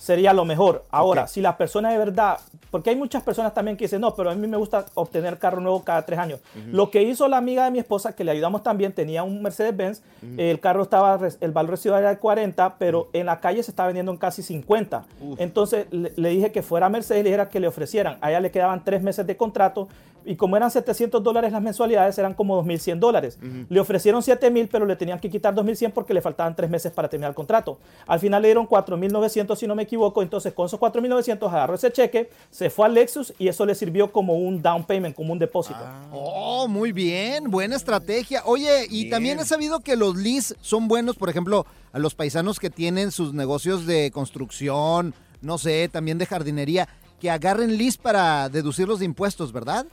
Speaker 22: Sería lo mejor. Ahora, si la persona de verdad, porque hay muchas personas también que dicen, no, pero a mí me gusta obtener carro nuevo cada tres años. Lo que hizo la amiga de mi esposa, que le ayudamos también, tenía un Mercedes-Benz, el carro estaba, el valor residual era de 40, pero en la calle se estaba vendiendo en casi 50. Entonces le, le dije que fuera a Mercedes y le dijera que le ofrecieran. A ella le quedaban tres meses de contrato y como eran 700 dólares las mensualidades, eran como 2.100 dólares. Le ofrecieron 7.000, pero le tenían que quitar 2.100 porque le faltaban tres meses para terminar el contrato. Al final le dieron 4.900, si no me equivoco. Entonces, con esos 4.900 agarró ese cheque, se fue al Lexus y eso le sirvió como un down payment, como un depósito.
Speaker 8: Oh, muy bien, buena estrategia. Oye, y también he sabido que los lease son buenos, por ejemplo, a los paisanos que tienen sus negocios de construcción, no sé, también de jardinería, que agarren lease para deducir los impuestos, ¿verdad?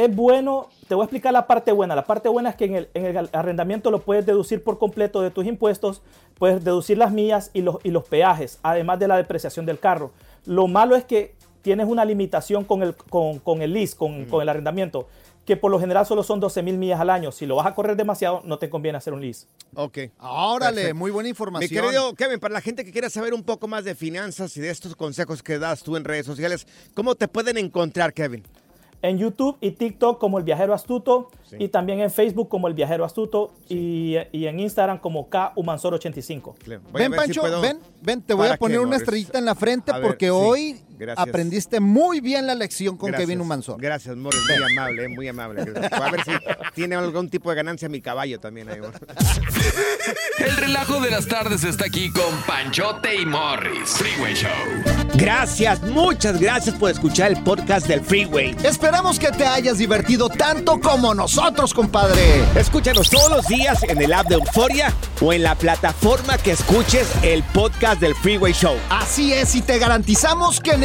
Speaker 22: Es bueno, te voy a explicar la parte buena. La parte buena es que en el, en el arrendamiento lo puedes deducir por completo de tus impuestos, puedes deducir las millas y los, y los peajes, además de la depreciación del carro. Lo malo es que tienes una limitación con el, con, con el lease, con, con el arrendamiento, que por lo general solo son 12 mil millas al año. Si lo vas a correr demasiado, no te conviene hacer un lease.
Speaker 7: Ok.
Speaker 8: Órale,
Speaker 7: Perfecto.
Speaker 8: muy buena
Speaker 7: Mi
Speaker 8: información.
Speaker 7: querido Kevin, para la gente que quiera saber un poco más de finanzas y de estos consejos que das tú en redes sociales, ¿cómo te pueden encontrar, Kevin?
Speaker 22: En YouTube y TikTok como El Viajero Astuto y también en Facebook como El Viajero Astuto y, y en Instagram como K Humansor85.
Speaker 7: Voy a
Speaker 8: ven,
Speaker 7: ver si
Speaker 8: Pancho,
Speaker 7: puedo-
Speaker 8: ven, ven, te voy
Speaker 7: ¿Para
Speaker 8: a poner
Speaker 7: qué,
Speaker 8: una estrellita en la frente
Speaker 7: A ver,
Speaker 8: porque
Speaker 7: sí,
Speaker 8: hoy
Speaker 7: gracias.
Speaker 8: aprendiste muy bien la lección con
Speaker 7: Gracias.
Speaker 8: Kevin Humansor.
Speaker 7: Gracias, Morris, muy amable, muy amable. A ver si tiene algún tipo de ganancia mi caballo también ahí. *laughs*
Speaker 6: El relajo de las tardes está aquí con Panchote y Morris. Freeway Show.
Speaker 7: Gracias, muchas gracias por escuchar el podcast del Freeway.
Speaker 8: Esperamos que te hayas divertido tanto como nosotros, compadre.
Speaker 7: Escúchanos todos los días en el app de Euforia o en la plataforma que escuches el podcast del Freeway Show.
Speaker 8: Así es, y te garantizamos que en